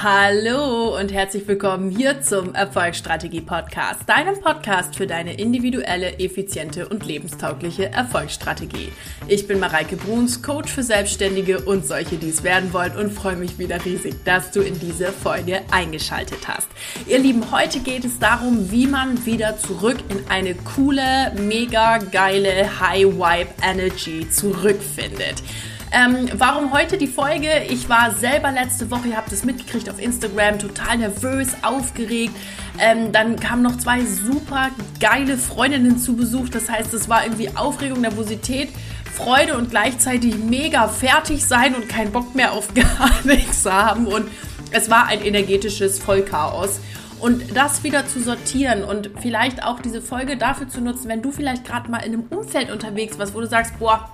Hallo und herzlich willkommen hier zum Erfolgsstrategie Podcast, deinem Podcast für deine individuelle, effiziente und lebenstaugliche Erfolgsstrategie. Ich bin Mareike Bruns, Coach für Selbstständige und solche, die es werden wollen und freue mich wieder riesig, dass du in diese Folge eingeschaltet hast. Ihr Lieben, heute geht es darum, wie man wieder zurück in eine coole, mega geile High Vibe Energy zurückfindet. Ähm, warum heute die Folge? Ich war selber letzte Woche, ihr habt es mitgekriegt auf Instagram, total nervös, aufgeregt. Ähm, dann kamen noch zwei super geile Freundinnen zu Besuch. Das heißt, es war irgendwie Aufregung, Nervosität, Freude und gleichzeitig mega fertig sein und keinen Bock mehr auf gar nichts haben. Und es war ein energetisches Vollchaos. Und das wieder zu sortieren und vielleicht auch diese Folge dafür zu nutzen, wenn du vielleicht gerade mal in einem Umfeld unterwegs warst, wo du sagst, boah,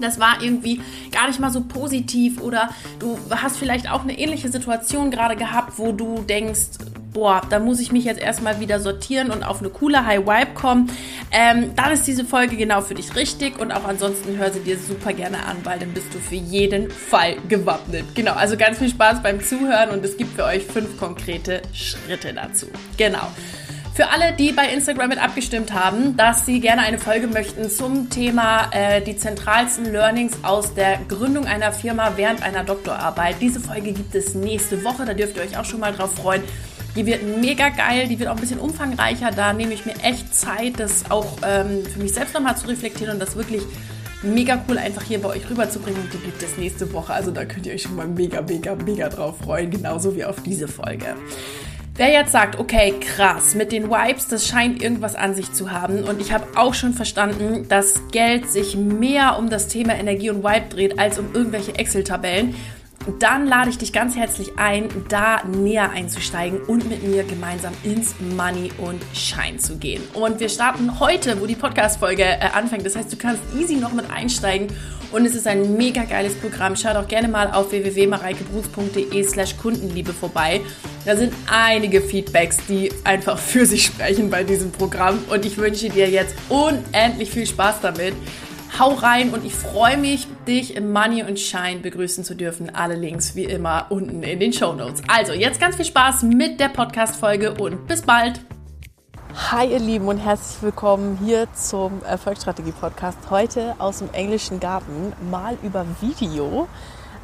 das war irgendwie gar nicht mal so positiv oder du hast vielleicht auch eine ähnliche Situation gerade gehabt, wo du denkst, boah, da muss ich mich jetzt erstmal wieder sortieren und auf eine coole High Vibe kommen, ähm, dann ist diese Folge genau für dich richtig und auch ansonsten hör sie dir super gerne an, weil dann bist du für jeden Fall gewappnet. Genau, also ganz viel Spaß beim Zuhören und es gibt für euch fünf konkrete Schritte dazu. Genau. Für alle, die bei Instagram mit abgestimmt haben, dass sie gerne eine Folge möchten zum Thema äh, die zentralsten Learnings aus der Gründung einer Firma während einer Doktorarbeit. Diese Folge gibt es nächste Woche, da dürft ihr euch auch schon mal drauf freuen. Die wird mega geil, die wird auch ein bisschen umfangreicher. Da nehme ich mir echt Zeit, das auch ähm, für mich selbst nochmal zu reflektieren und das wirklich mega cool einfach hier bei euch rüberzubringen. Und die gibt es nächste Woche. Also da könnt ihr euch schon mal mega, mega, mega drauf freuen. Genauso wie auf diese Folge. Wer jetzt sagt, okay, krass, mit den Wipes, das scheint irgendwas an sich zu haben. Und ich habe auch schon verstanden, dass Geld sich mehr um das Thema Energie und Wipe dreht, als um irgendwelche Excel-Tabellen dann lade ich dich ganz herzlich ein, da näher einzusteigen und mit mir gemeinsam ins Money und Shine zu gehen. Und wir starten heute, wo die Podcast-Folge äh, anfängt. Das heißt, du kannst easy noch mit einsteigen und es ist ein mega geiles Programm. Schau doch gerne mal auf www.mareikebruz.de slash Kundenliebe vorbei. Da sind einige Feedbacks, die einfach für sich sprechen bei diesem Programm und ich wünsche dir jetzt unendlich viel Spaß damit. Hau rein und ich freue mich, dich im Money und Shine begrüßen zu dürfen. Alle Links wie immer unten in den Show Notes. Also jetzt ganz viel Spaß mit der Podcast-Folge und bis bald. Hi ihr Lieben und herzlich willkommen hier zum Erfolgsstrategie-Podcast. Heute aus dem englischen Garten, mal über Video.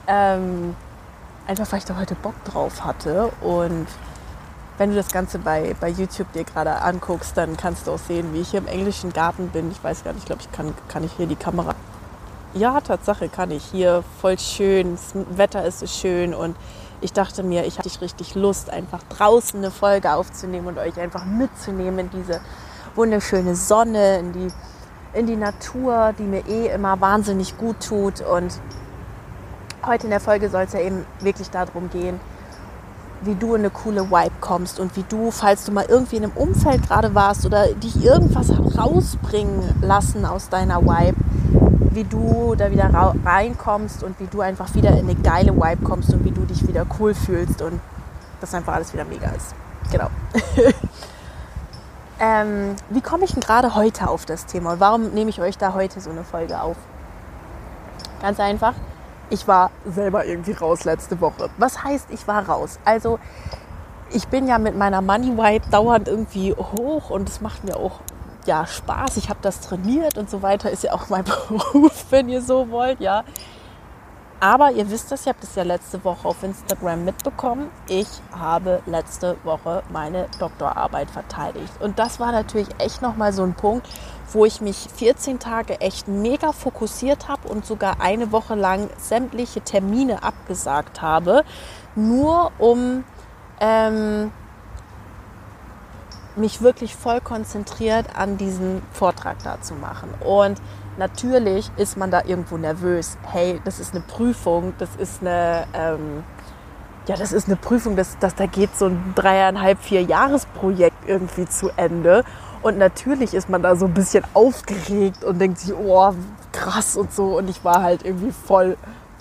Ähm, einfach weil ich da heute Bock drauf hatte und wenn du das Ganze bei, bei YouTube dir gerade anguckst, dann kannst du auch sehen, wie ich hier im englischen Garten bin. Ich weiß gar nicht, ich glaube, ich kann, kann ich hier die Kamera. Ja, Tatsache kann ich. Hier voll schön, das Wetter ist so schön und ich dachte mir, ich hatte richtig Lust, einfach draußen eine Folge aufzunehmen und euch einfach mitzunehmen in diese wunderschöne Sonne, in die, in die Natur, die mir eh immer wahnsinnig gut tut. Und heute in der Folge soll es ja eben wirklich darum gehen, wie du in eine coole Vibe kommst und wie du, falls du mal irgendwie in einem Umfeld gerade warst oder dich irgendwas rausbringen lassen aus deiner Vibe, wie du da wieder reinkommst und wie du einfach wieder in eine geile Vibe kommst und wie du dich wieder cool fühlst und das einfach alles wieder mega ist. Genau. ähm, wie komme ich denn gerade heute auf das Thema und warum nehme ich euch da heute so eine Folge auf? Ganz einfach ich war selber irgendwie raus letzte Woche. Was heißt, ich war raus? Also, ich bin ja mit meiner Money White dauernd irgendwie hoch und es macht mir auch ja, Spaß. Ich habe das trainiert und so weiter. Ist ja auch mein Beruf, wenn ihr so wollt, ja. Aber ihr wisst das, ihr habt es ja letzte Woche auf Instagram mitbekommen. Ich habe letzte Woche meine Doktorarbeit verteidigt. Und das war natürlich echt nochmal so ein Punkt, wo ich mich 14 Tage echt mega fokussiert habe und sogar eine Woche lang sämtliche Termine abgesagt habe, nur um ähm, mich wirklich voll konzentriert an diesen Vortrag da zu machen. Und natürlich ist man da irgendwo nervös. Hey, das ist eine Prüfung, das ist eine, ähm, ja, das ist eine Prüfung, das, das, da geht so ein dreieinhalb, vier Jahresprojekt irgendwie zu Ende. Und natürlich ist man da so ein bisschen aufgeregt und denkt sich, oh, krass und so. Und ich war halt irgendwie voll,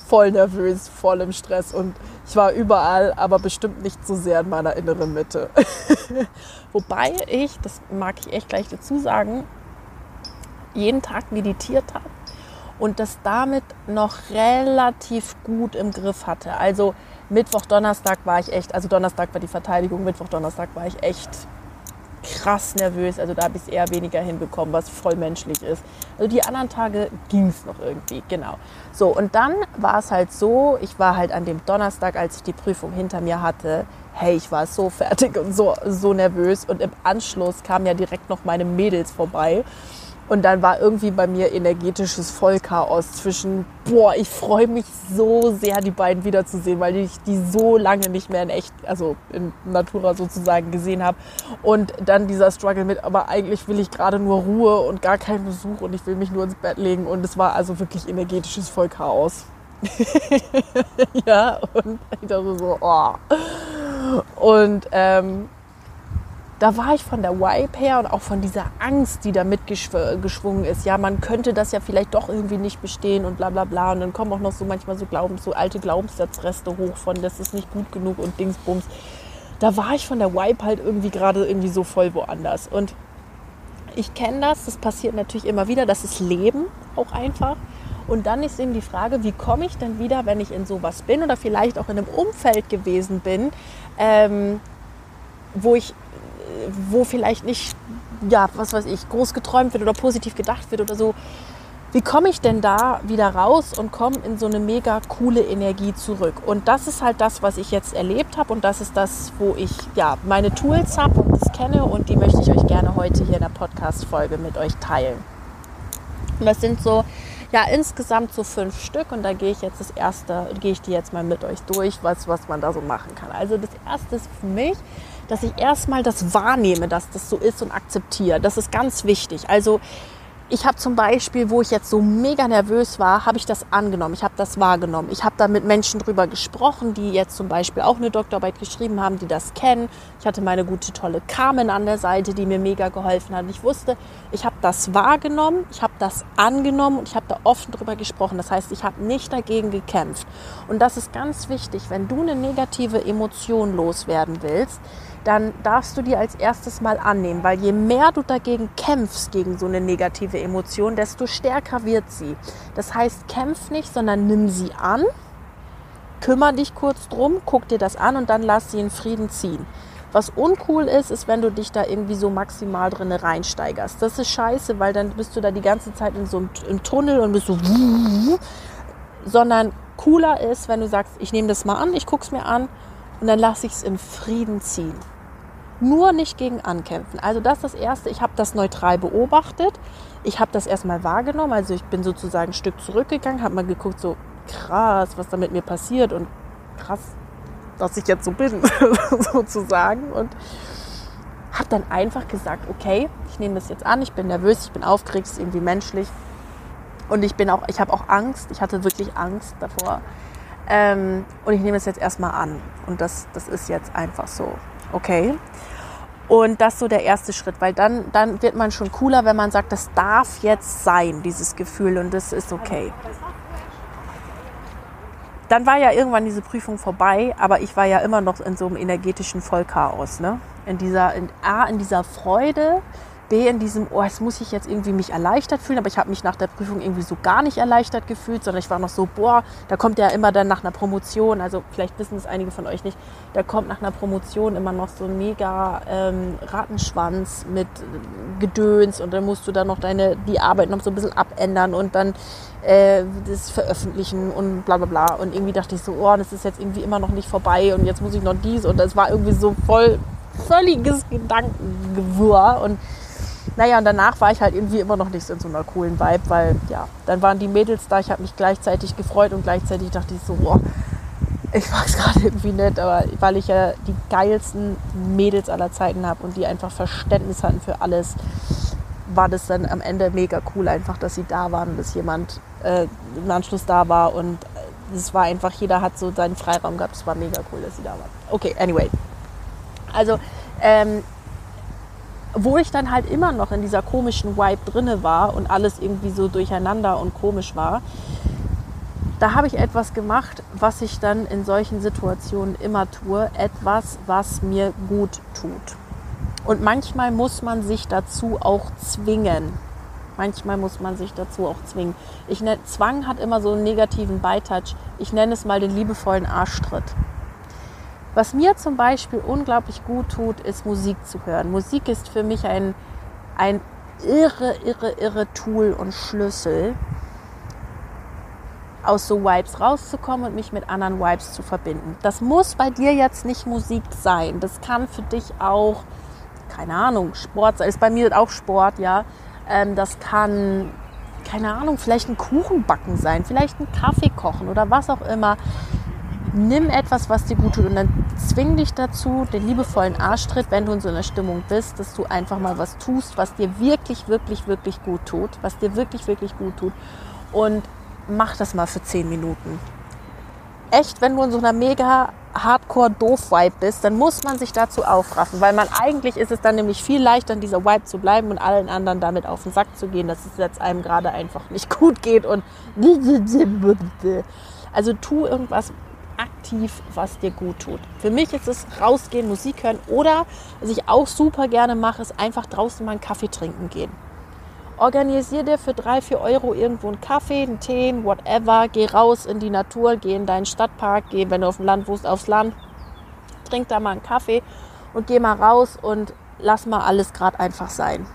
voll nervös, voll im Stress und ich war überall, aber bestimmt nicht so sehr in meiner inneren Mitte. Wobei ich, das mag ich echt gleich dazu sagen, jeden Tag meditiert habe und das damit noch relativ gut im Griff hatte. Also Mittwoch, Donnerstag war ich echt, also Donnerstag war die Verteidigung, Mittwoch, Donnerstag war ich echt krass nervös. Also da habe ich es eher weniger hinbekommen, was voll menschlich ist. Also die anderen Tage ging es noch irgendwie, genau. So, und dann war es halt so, ich war halt an dem Donnerstag, als ich die Prüfung hinter mir hatte, hey, ich war so fertig und so, so nervös. Und im Anschluss kamen ja direkt noch meine Mädels vorbei. Und dann war irgendwie bei mir energetisches Vollchaos zwischen, boah, ich freue mich so sehr, die beiden wiederzusehen, weil ich die so lange nicht mehr in echt, also in Natura sozusagen gesehen habe. Und dann dieser Struggle mit, aber eigentlich will ich gerade nur Ruhe und gar keinen Besuch und ich will mich nur ins Bett legen. Und es war also wirklich energetisches Vollchaos. ja, und ich dachte so, oh. Und ähm, da war ich von der Vibe her und auch von dieser Angst, die da mitgeschwungen ist. Ja, man könnte das ja vielleicht doch irgendwie nicht bestehen und bla bla bla. Und dann kommen auch noch so manchmal so, Glaubens, so alte Glaubenssatzreste hoch von, das ist nicht gut genug und Dingsbums. Da war ich von der Vibe halt irgendwie gerade irgendwie so voll woanders. Und ich kenne das, das passiert natürlich immer wieder, das ist Leben auch einfach. Und dann ist eben die Frage, wie komme ich denn wieder, wenn ich in sowas bin oder vielleicht auch in einem Umfeld gewesen bin, ähm, wo ich wo vielleicht nicht, ja, was weiß ich, groß geträumt wird oder positiv gedacht wird oder so. Wie komme ich denn da wieder raus und komme in so eine mega coole Energie zurück? Und das ist halt das, was ich jetzt erlebt habe und das ist das, wo ich ja meine Tools habe und das kenne und die möchte ich euch gerne heute hier in der Podcast-Folge mit euch teilen. Und das sind so ja, insgesamt so fünf Stück und da gehe ich jetzt das erste, gehe ich die jetzt mal mit euch durch, was, was man da so machen kann. Also das erste ist für mich, dass ich erstmal das wahrnehme, dass das so ist und akzeptiere. Das ist ganz wichtig. Also ich habe zum Beispiel, wo ich jetzt so mega nervös war, habe ich das angenommen, ich habe das wahrgenommen. Ich habe da mit Menschen drüber gesprochen, die jetzt zum Beispiel auch eine Doktorarbeit geschrieben haben, die das kennen. Ich hatte meine gute, tolle Carmen an der Seite, die mir mega geholfen hat. Ich wusste, ich habe das wahrgenommen, ich habe das angenommen und ich habe da offen drüber gesprochen. Das heißt, ich habe nicht dagegen gekämpft. Und das ist ganz wichtig, wenn du eine negative Emotion loswerden willst, dann darfst du die als erstes mal annehmen, weil je mehr du dagegen kämpfst, gegen so eine negative Emotion, desto stärker wird sie. Das heißt, kämpf nicht, sondern nimm sie an, kümmere dich kurz drum, guck dir das an und dann lass sie in Frieden ziehen. Was uncool ist, ist, wenn du dich da irgendwie so maximal drin reinsteigerst. Das ist scheiße, weil dann bist du da die ganze Zeit in so einem Tunnel und bist so, sondern cooler ist, wenn du sagst, ich nehme das mal an, ich gucke es mir an und dann lasse ich es in Frieden ziehen. Nur nicht gegen ankämpfen. Also das ist das Erste. Ich habe das neutral beobachtet. Ich habe das erstmal wahrgenommen. Also ich bin sozusagen ein Stück zurückgegangen, habe mal geguckt, so krass, was da mit mir passiert und krass, dass ich jetzt so bin, sozusagen. Und habe dann einfach gesagt, okay, ich nehme das jetzt an, ich bin nervös, ich bin aufgeregt, ist irgendwie menschlich. Und ich bin auch, ich habe auch Angst, ich hatte wirklich Angst davor. Ähm, und ich nehme es jetzt erstmal an. Und das, das ist jetzt einfach so. Okay. Und das ist so der erste Schritt, weil dann, dann wird man schon cooler, wenn man sagt, das darf jetzt sein, dieses Gefühl, und das ist okay. Dann war ja irgendwann diese Prüfung vorbei, aber ich war ja immer noch in so einem energetischen Vollchaos. Ne? In dieser, in, A, in dieser Freude, B in diesem, oh, jetzt muss ich jetzt irgendwie mich erleichtert fühlen, aber ich habe mich nach der Prüfung irgendwie so gar nicht erleichtert gefühlt, sondern ich war noch so, boah, da kommt ja immer dann nach einer Promotion, also vielleicht wissen es einige von euch nicht, da kommt nach einer Promotion immer noch so ein mega ähm, Rattenschwanz mit Gedöns und dann musst du dann noch deine, die Arbeit noch so ein bisschen abändern und dann äh, das veröffentlichen und bla bla bla. Und irgendwie dachte ich so, oh, das ist jetzt irgendwie immer noch nicht vorbei und jetzt muss ich noch dies und das war irgendwie so voll völliges Gedankengewirr und naja, und danach war ich halt irgendwie immer noch nicht so in so einer coolen Vibe, weil ja, dann waren die Mädels da, ich habe mich gleichzeitig gefreut und gleichzeitig dachte ich so, boah, ich mag es gerade irgendwie nicht, aber weil ich ja die geilsten Mädels aller Zeiten habe und die einfach Verständnis hatten für alles, war das dann am Ende mega cool, einfach, dass sie da waren, dass jemand äh, im Anschluss da war und es war einfach, jeder hat so seinen Freiraum gehabt, es war mega cool, dass sie da waren. Okay, anyway. Also ähm, wo ich dann halt immer noch in dieser komischen Vibe drinne war und alles irgendwie so durcheinander und komisch war, da habe ich etwas gemacht, was ich dann in solchen Situationen immer tue, etwas, was mir gut tut. Und manchmal muss man sich dazu auch zwingen. Manchmal muss man sich dazu auch zwingen. Ich nenne, Zwang hat immer so einen negativen Beitouch. Ich nenne es mal den liebevollen Arschtritt. Was mir zum Beispiel unglaublich gut tut, ist Musik zu hören. Musik ist für mich ein, ein irre, irre, irre Tool und Schlüssel, aus so Vibes rauszukommen und mich mit anderen Vibes zu verbinden. Das muss bei dir jetzt nicht Musik sein. Das kann für dich auch, keine Ahnung, Sport sein. Ist bei mir auch Sport, ja. Ähm, das kann, keine Ahnung, vielleicht ein Kuchen backen sein, vielleicht ein Kaffee kochen oder was auch immer. Nimm etwas, was dir gut tut und dann zwing dich dazu, den liebevollen Arschtritt, wenn du in so einer Stimmung bist, dass du einfach mal was tust, was dir wirklich, wirklich, wirklich gut tut, was dir wirklich, wirklich gut tut. Und mach das mal für 10 Minuten. Echt, wenn du in so einer mega Hardcore-Doof-Vibe bist, dann muss man sich dazu aufraffen, weil man eigentlich ist es dann nämlich viel leichter, in dieser Vibe zu bleiben und allen anderen damit auf den Sack zu gehen, dass es jetzt einem gerade einfach nicht gut geht und also tu irgendwas aktiv, was dir gut tut. Für mich ist es rausgehen, Musik hören oder was ich auch super gerne mache, ist einfach draußen mal einen Kaffee trinken gehen. Organisier dir für drei, vier Euro irgendwo einen Kaffee, einen Tee, whatever. Geh raus in die Natur, geh in deinen Stadtpark, geh, wenn du auf dem Land wohnst, aufs Land. Trink da mal einen Kaffee und geh mal raus und lass mal alles gerade einfach sein.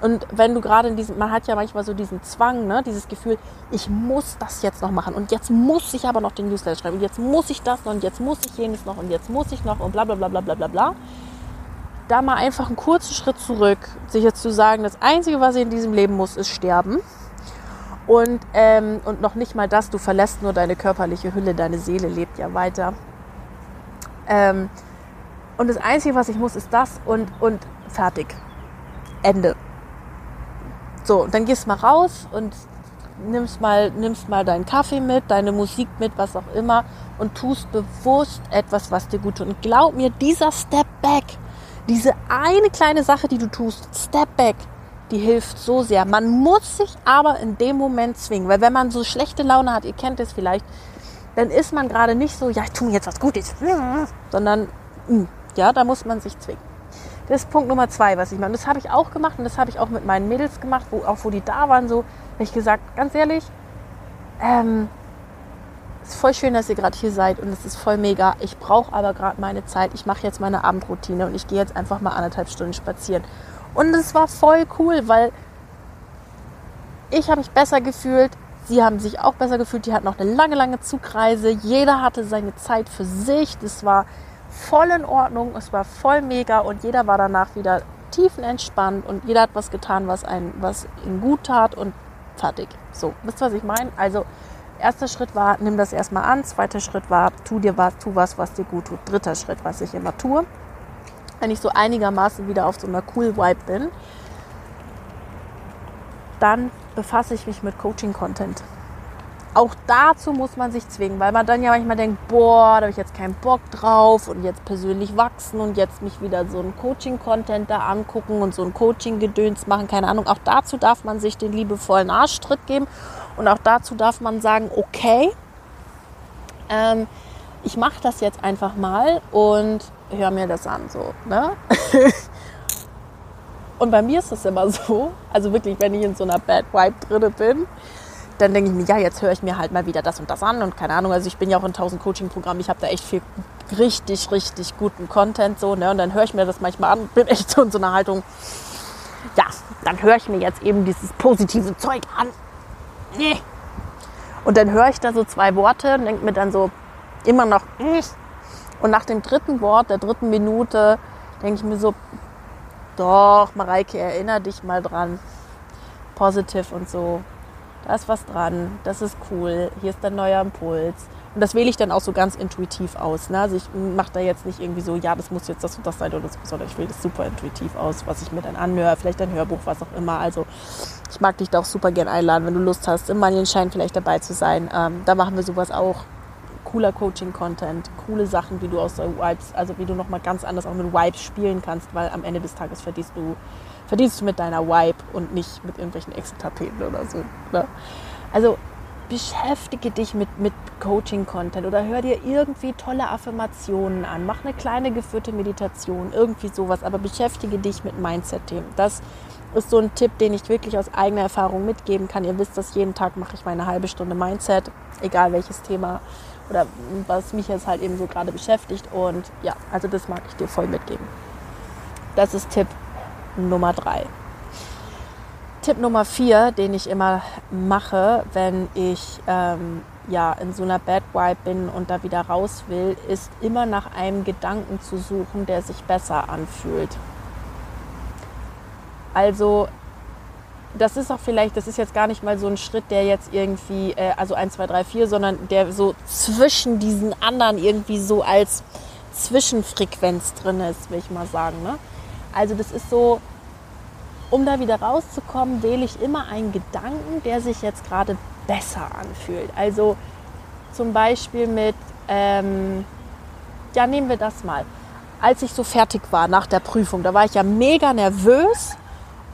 Und wenn du gerade in diesem, man hat ja manchmal so diesen Zwang, ne, dieses Gefühl, ich muss das jetzt noch machen und jetzt muss ich aber noch den Newsletter schreiben und jetzt muss ich das noch und jetzt muss ich jenes noch und jetzt muss ich noch und bla bla bla bla bla bla bla da mal einfach einen kurzen Schritt zurück, sich jetzt zu sagen, das Einzige, was ich in diesem Leben muss, ist sterben. Und, ähm, und noch nicht mal das, du verlässt nur deine körperliche Hülle, deine Seele lebt ja weiter. Ähm, und das Einzige, was ich muss, ist das und, und fertig. Ende. So, und dann gehst mal raus und nimmst mal, nimmst mal deinen Kaffee mit, deine Musik mit, was auch immer und tust bewusst etwas, was dir gut tut. Und glaub mir, dieser Step Back, diese eine kleine Sache, die du tust, Step Back, die hilft so sehr. Man muss sich aber in dem Moment zwingen, weil wenn man so schlechte Laune hat, ihr kennt es vielleicht, dann ist man gerade nicht so, ja, ich tue mir jetzt was Gutes, sondern, hm, ja, da muss man sich zwingen. Das ist Punkt Nummer zwei, was ich. Und das habe ich auch gemacht und das habe ich auch mit meinen Mädels gemacht, wo, auch wo die da waren, so, habe ich gesagt, ganz ehrlich, ähm, ist voll schön, dass ihr gerade hier seid und es ist voll mega. Ich brauche aber gerade meine Zeit. Ich mache jetzt meine Abendroutine und ich gehe jetzt einfach mal anderthalb Stunden spazieren. Und es war voll cool, weil ich habe mich besser gefühlt. Sie haben sich auch besser gefühlt. Die hatten noch eine lange, lange Zugreise. Jeder hatte seine Zeit für sich. Das war voll in Ordnung. Es war voll mega und jeder war danach wieder tiefenentspannt und jeder hat was getan, was, ein, was ihm gut tat und fertig. So, wisst ihr, was ich meine? Also Erster Schritt war, nimm das erstmal an. Zweiter Schritt war, tu dir was, tu was, was dir gut tut. Dritter Schritt, was ich immer tue. Wenn ich so einigermaßen wieder auf so einer cool Vibe bin, dann befasse ich mich mit Coaching-Content. Auch dazu muss man sich zwingen, weil man dann ja manchmal denkt, boah, da habe ich jetzt keinen Bock drauf und jetzt persönlich wachsen und jetzt mich wieder so ein Coaching-Content da angucken und so ein Coaching-Gedöns machen, keine Ahnung. Auch dazu darf man sich den liebevollen Arschtritt geben und auch dazu darf man sagen, okay, ähm, ich mache das jetzt einfach mal und höre mir das an. So, ne? und bei mir ist es immer so, also wirklich, wenn ich in so einer Bad Vibe drin bin, dann denke ich mir, ja, jetzt höre ich mir halt mal wieder das und das an und keine Ahnung, also ich bin ja auch in 1000 Coaching-Programmen, ich habe da echt viel richtig, richtig guten Content so, ne, und dann höre ich mir das manchmal an, bin echt so in so einer Haltung, ja, dann höre ich mir jetzt eben dieses positive Zeug an nee. Und dann höre ich da so zwei Worte und denke mir dann so immer noch, mm. und nach dem dritten Wort, der dritten Minute, denke ich mir so, doch, Mareike, erinnere dich mal dran. Positiv und so. Da ist was dran, das ist cool, hier ist ein neuer Impuls. Und das wähle ich dann auch so ganz intuitiv aus. Ne? Also ich mache da jetzt nicht irgendwie so, ja, das muss jetzt das und das sein oder so, sondern ich wähle das super intuitiv aus, was ich mir dann anhöre, vielleicht ein Hörbuch, was auch immer. Also ich mag dich da auch super gern einladen, wenn du Lust hast, im Mannenschein vielleicht dabei zu sein. Ähm, da machen wir sowas auch. Cooler Coaching-Content, coole Sachen, wie du aus der Vibes, also wie du nochmal ganz anders auch mit Vibes spielen kannst, weil am Ende des Tages verdienst du, verdienst du mit deiner Vibe und nicht mit irgendwelchen Excel-Tapeten oder so. Ne? Also beschäftige dich mit, mit Coaching-Content oder hör dir irgendwie tolle Affirmationen an. Mach eine kleine geführte Meditation, irgendwie sowas, aber beschäftige dich mit Mindset-Themen. Das ist so ein Tipp, den ich wirklich aus eigener Erfahrung mitgeben kann. Ihr wisst, dass jeden Tag mache ich meine halbe Stunde Mindset, egal welches Thema oder was mich jetzt halt eben so gerade beschäftigt. Und ja, also das mag ich dir voll mitgeben. Das ist Tipp Nummer drei. Tipp Nummer vier, den ich immer mache, wenn ich ähm, ja in so einer Bad Vibe bin und da wieder raus will, ist immer nach einem Gedanken zu suchen, der sich besser anfühlt. Also das ist auch vielleicht, das ist jetzt gar nicht mal so ein Schritt, der jetzt irgendwie, äh, also 1, 2, 3, 4, sondern der so zwischen diesen anderen irgendwie so als Zwischenfrequenz drin ist, will ich mal sagen. Ne? Also das ist so, um da wieder rauszukommen, wähle ich immer einen Gedanken, der sich jetzt gerade besser anfühlt. Also zum Beispiel mit, ähm, ja, nehmen wir das mal. Als ich so fertig war nach der Prüfung, da war ich ja mega nervös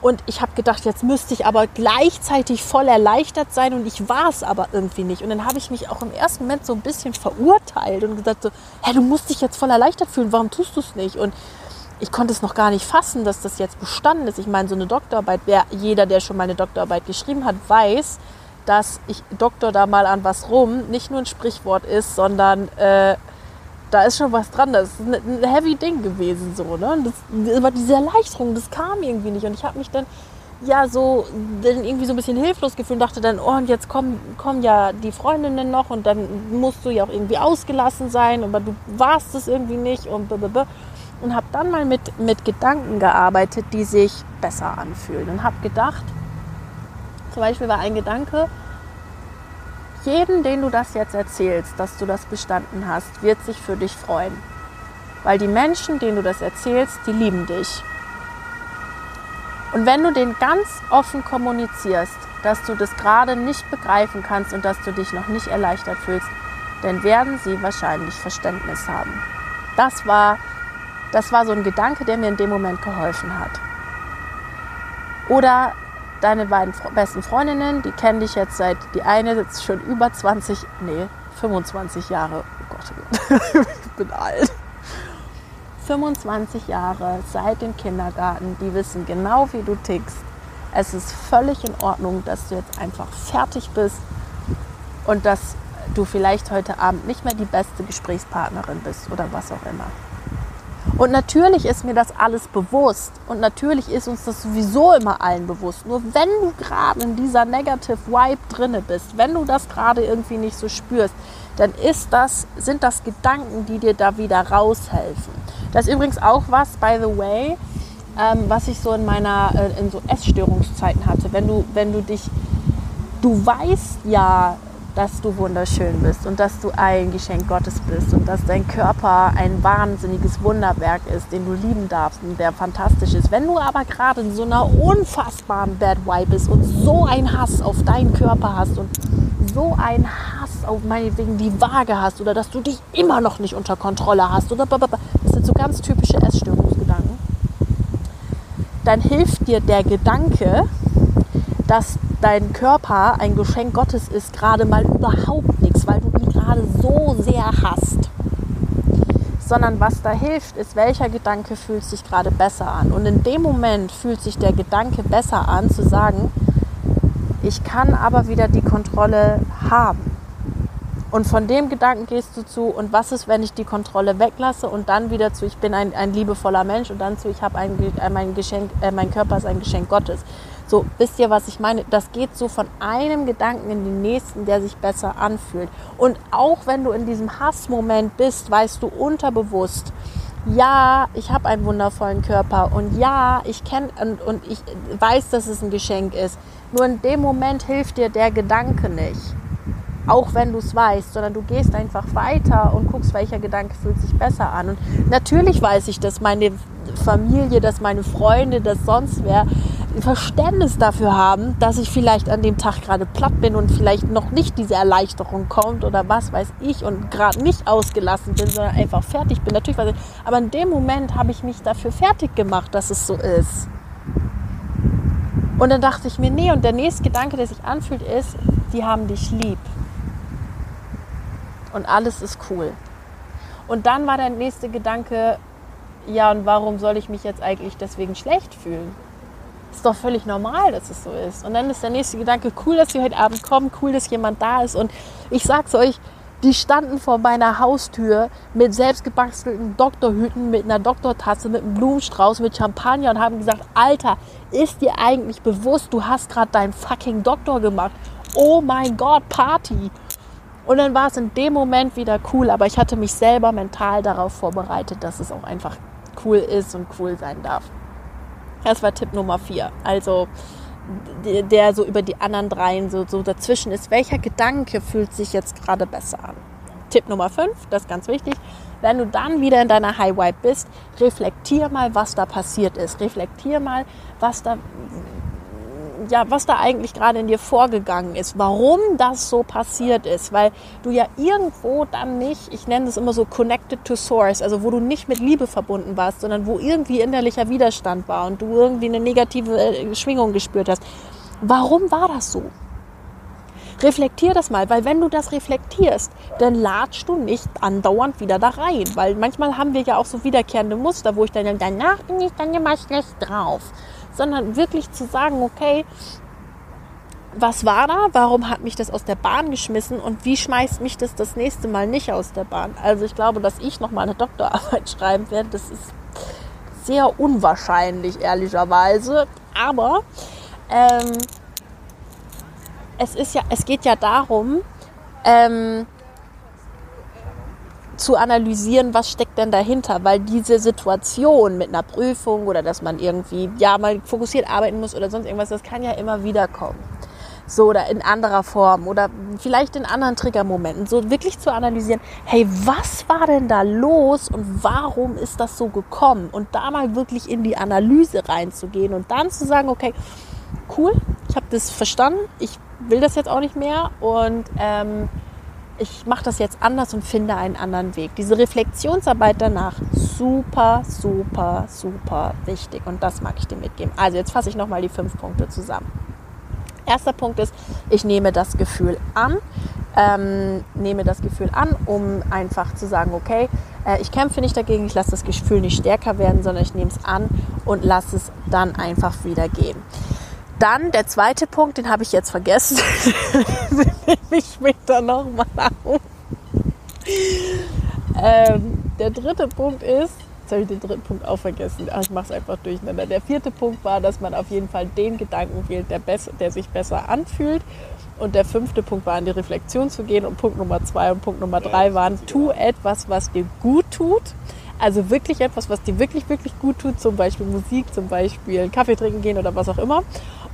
und ich habe gedacht, jetzt müsste ich aber gleichzeitig voll erleichtert sein und ich war es aber irgendwie nicht. Und dann habe ich mich auch im ersten Moment so ein bisschen verurteilt und gesagt so, hä, du musst dich jetzt voll erleichtert fühlen, warum tust du es nicht? Und ich konnte es noch gar nicht fassen, dass das jetzt bestanden ist. Ich meine, so eine Doktorarbeit, wer, jeder, der schon mal eine Doktorarbeit geschrieben hat, weiß, dass ich Doktor da mal an was rum nicht nur ein Sprichwort ist, sondern äh, da ist schon was dran. Das ist ein heavy Ding gewesen so. Ne? Das, aber diese Erleichterung, das kam irgendwie nicht. Und ich habe mich dann ja so dann irgendwie so ein bisschen hilflos gefühlt und dachte dann, oh, und jetzt kommen, kommen ja die Freundinnen noch und dann musst du ja auch irgendwie ausgelassen sein, aber du warst es irgendwie nicht und blablabla und habe dann mal mit, mit Gedanken gearbeitet, die sich besser anfühlen. Und habe gedacht, zum Beispiel war ein Gedanke, jeden, den du das jetzt erzählst, dass du das bestanden hast, wird sich für dich freuen. Weil die Menschen, denen du das erzählst, die lieben dich. Und wenn du den ganz offen kommunizierst, dass du das gerade nicht begreifen kannst und dass du dich noch nicht erleichtert fühlst, dann werden sie wahrscheinlich Verständnis haben. Das war das war so ein Gedanke, der mir in dem Moment geholfen hat. Oder deine beiden besten Freundinnen, die kennen dich jetzt seit, die eine sitzt schon über 20, nee, 25 Jahre, oh Gott, oh ich bin alt. 25 Jahre seit dem Kindergarten, die wissen genau, wie du tickst. Es ist völlig in Ordnung, dass du jetzt einfach fertig bist und dass du vielleicht heute Abend nicht mehr die beste Gesprächspartnerin bist oder was auch immer. Und natürlich ist mir das alles bewusst und natürlich ist uns das sowieso immer allen bewusst. Nur wenn du gerade in dieser Negative Vibe drinne bist, wenn du das gerade irgendwie nicht so spürst, dann ist das, sind das Gedanken, die dir da wieder raushelfen. Das ist übrigens auch was, by the way, ähm, was ich so in meiner äh, in so Essstörungszeiten hatte. Wenn du, wenn du dich, du weißt ja, dass du wunderschön bist und dass du ein Geschenk Gottes bist und dass dein Körper ein wahnsinniges Wunderwerk ist, den du lieben darfst und der fantastisch ist. Wenn du aber gerade in so einer unfassbaren Bad Vibe bist und so einen Hass auf deinen Körper hast und so einen Hass auf meinetwegen die Waage hast oder dass du dich immer noch nicht unter Kontrolle hast oder das sind so ganz typische Essstörungsgedanken, dann hilft dir der Gedanke, dass dein Körper ein Geschenk Gottes ist, gerade mal überhaupt nichts, weil du ihn gerade so sehr hast. Sondern was da hilft, ist, welcher Gedanke fühlt sich gerade besser an. Und in dem Moment fühlt sich der Gedanke besser an, zu sagen, ich kann aber wieder die Kontrolle haben. Und von dem Gedanken gehst du zu, und was ist, wenn ich die Kontrolle weglasse und dann wieder zu, ich bin ein, ein liebevoller Mensch und dann zu, ich habe ein, mein Geschenk, äh, mein Körper ist ein Geschenk Gottes. So, wisst ihr, was ich meine? Das geht so von einem Gedanken in den nächsten, der sich besser anfühlt. Und auch wenn du in diesem Hassmoment bist, weißt du unterbewusst, ja, ich habe einen wundervollen Körper und ja, ich kenne und, und ich weiß, dass es ein Geschenk ist. Nur in dem Moment hilft dir der Gedanke nicht auch wenn du es weißt, sondern du gehst einfach weiter und guckst, welcher Gedanke fühlt sich besser an. Und natürlich weiß ich, dass meine Familie, dass meine Freunde, dass sonst wer Verständnis dafür haben, dass ich vielleicht an dem Tag gerade platt bin und vielleicht noch nicht diese Erleichterung kommt oder was weiß ich und gerade nicht ausgelassen bin, sondern einfach fertig bin. Natürlich weiß ich, aber in dem Moment habe ich mich dafür fertig gemacht, dass es so ist. Und dann dachte ich mir, nee, und der nächste Gedanke, der sich anfühlt, ist, die haben dich lieb und alles ist cool. Und dann war der nächste Gedanke, ja, und warum soll ich mich jetzt eigentlich deswegen schlecht fühlen? Ist doch völlig normal, dass es so ist. Und dann ist der nächste Gedanke, cool, dass sie heute Abend kommen, cool, dass jemand da ist. Und ich sag's euch, die standen vor meiner Haustür mit selbstgebastelten Doktorhüten, mit einer Doktortasse, mit einem Blumenstrauß, mit Champagner und haben gesagt, Alter, ist dir eigentlich bewusst, du hast gerade deinen fucking Doktor gemacht? Oh mein Gott, Party! Und dann war es in dem Moment wieder cool, aber ich hatte mich selber mental darauf vorbereitet, dass es auch einfach cool ist und cool sein darf. Das war Tipp Nummer vier. Also der so über die anderen dreien so, so dazwischen ist. Welcher Gedanke fühlt sich jetzt gerade besser an? Tipp Nummer fünf, das ist ganz wichtig. Wenn du dann wieder in deiner High Vibe bist, reflektier mal, was da passiert ist. Reflektier mal, was da, ja, was da eigentlich gerade in dir vorgegangen ist, warum das so passiert ist, weil du ja irgendwo dann nicht, ich nenne es immer so connected to source, also wo du nicht mit Liebe verbunden warst, sondern wo irgendwie innerlicher Widerstand war und du irgendwie eine negative äh, Schwingung gespürt hast. Warum war das so? Reflektier das mal, weil wenn du das reflektierst, dann latschst du nicht andauernd wieder da rein, weil manchmal haben wir ja auch so wiederkehrende Muster, wo ich dann danach bin ich dann immer schlecht drauf sondern wirklich zu sagen, okay, was war da? Warum hat mich das aus der Bahn geschmissen und wie schmeißt mich das das nächste Mal nicht aus der Bahn? Also ich glaube, dass ich noch mal eine Doktorarbeit schreiben werde, das ist sehr unwahrscheinlich, ehrlicherweise. Aber ähm, es ist ja, es geht ja darum, ähm, zu analysieren, was steckt denn dahinter, weil diese Situation mit einer Prüfung oder dass man irgendwie ja mal fokussiert arbeiten muss oder sonst irgendwas, das kann ja immer wieder kommen. So oder in anderer Form oder vielleicht in anderen Triggermomenten. So wirklich zu analysieren, hey, was war denn da los und warum ist das so gekommen? Und da mal wirklich in die Analyse reinzugehen und dann zu sagen, okay, cool, ich habe das verstanden, ich will das jetzt auch nicht mehr und ähm, ich mache das jetzt anders und finde einen anderen Weg. Diese Reflexionsarbeit danach, super, super, super wichtig. Und das mag ich dir mitgeben. Also jetzt fasse ich nochmal die fünf Punkte zusammen. Erster Punkt ist, ich nehme das Gefühl an. Ähm, nehme das Gefühl an, um einfach zu sagen, okay, äh, ich kämpfe nicht dagegen, ich lasse das Gefühl nicht stärker werden, sondern ich nehme es an und lasse es dann einfach wieder gehen. Dann der zweite Punkt, den habe ich jetzt vergessen. den nehme ich später nochmal auf. Ähm, der dritte Punkt ist, jetzt habe ich den dritten Punkt auch vergessen. Ach, ich mache es einfach durcheinander. Der vierte Punkt war, dass man auf jeden Fall den Gedanken wählt, der, besser, der sich besser anfühlt. Und der fünfte Punkt war, in die Reflexion zu gehen. Und Punkt Nummer zwei und Punkt Nummer drei waren, tu etwas, was dir gut tut. Also wirklich etwas, was dir wirklich, wirklich gut tut, zum Beispiel Musik, zum Beispiel Kaffee trinken gehen oder was auch immer.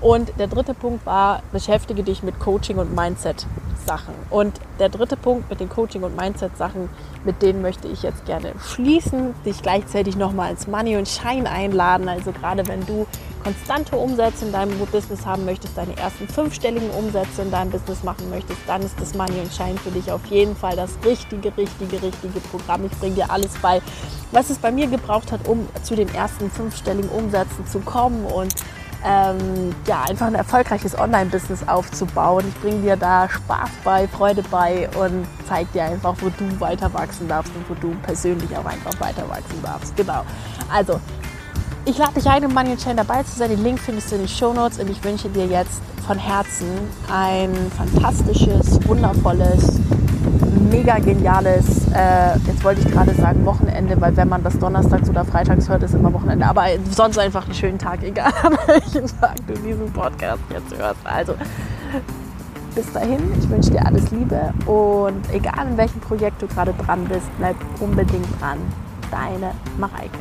Und der dritte Punkt war, beschäftige dich mit Coaching und Mindset-Sachen. Und der dritte Punkt mit den Coaching- und Mindset-Sachen, mit denen möchte ich jetzt gerne schließen, dich gleichzeitig nochmal ins Money und Shine einladen. Also gerade wenn du konstante Umsätze in deinem Business haben möchtest, deine ersten fünfstelligen Umsätze in deinem Business machen möchtest, dann ist das Money und Shine für dich auf jeden Fall das richtige, richtige, richtige Programm. Ich bringe dir alles bei, was es bei mir gebraucht hat, um zu den ersten fünfstelligen Umsätzen zu kommen und ähm, ja, einfach ein erfolgreiches Online-Business aufzubauen. Ich bringe dir da Spaß bei, Freude bei und zeige dir einfach, wo du weiter wachsen darfst und wo du persönlich auch einfach weiter wachsen darfst. Genau. Also, ich lade dich ein, im Money Chain dabei zu sein. Den Link findest du in den Show Notes und ich wünsche dir jetzt von Herzen ein fantastisches, wundervolles, mega geniales, äh, jetzt wollte ich gerade sagen Wochenende, weil wenn man das donnerstags oder freitags hört, ist immer Wochenende. Aber sonst einfach einen schönen Tag, egal an welchem Tag du diesen Podcast jetzt hörst. Also bis dahin, ich wünsche dir alles Liebe und egal in welchem Projekt du gerade dran bist, bleib unbedingt dran. Deine Mareike.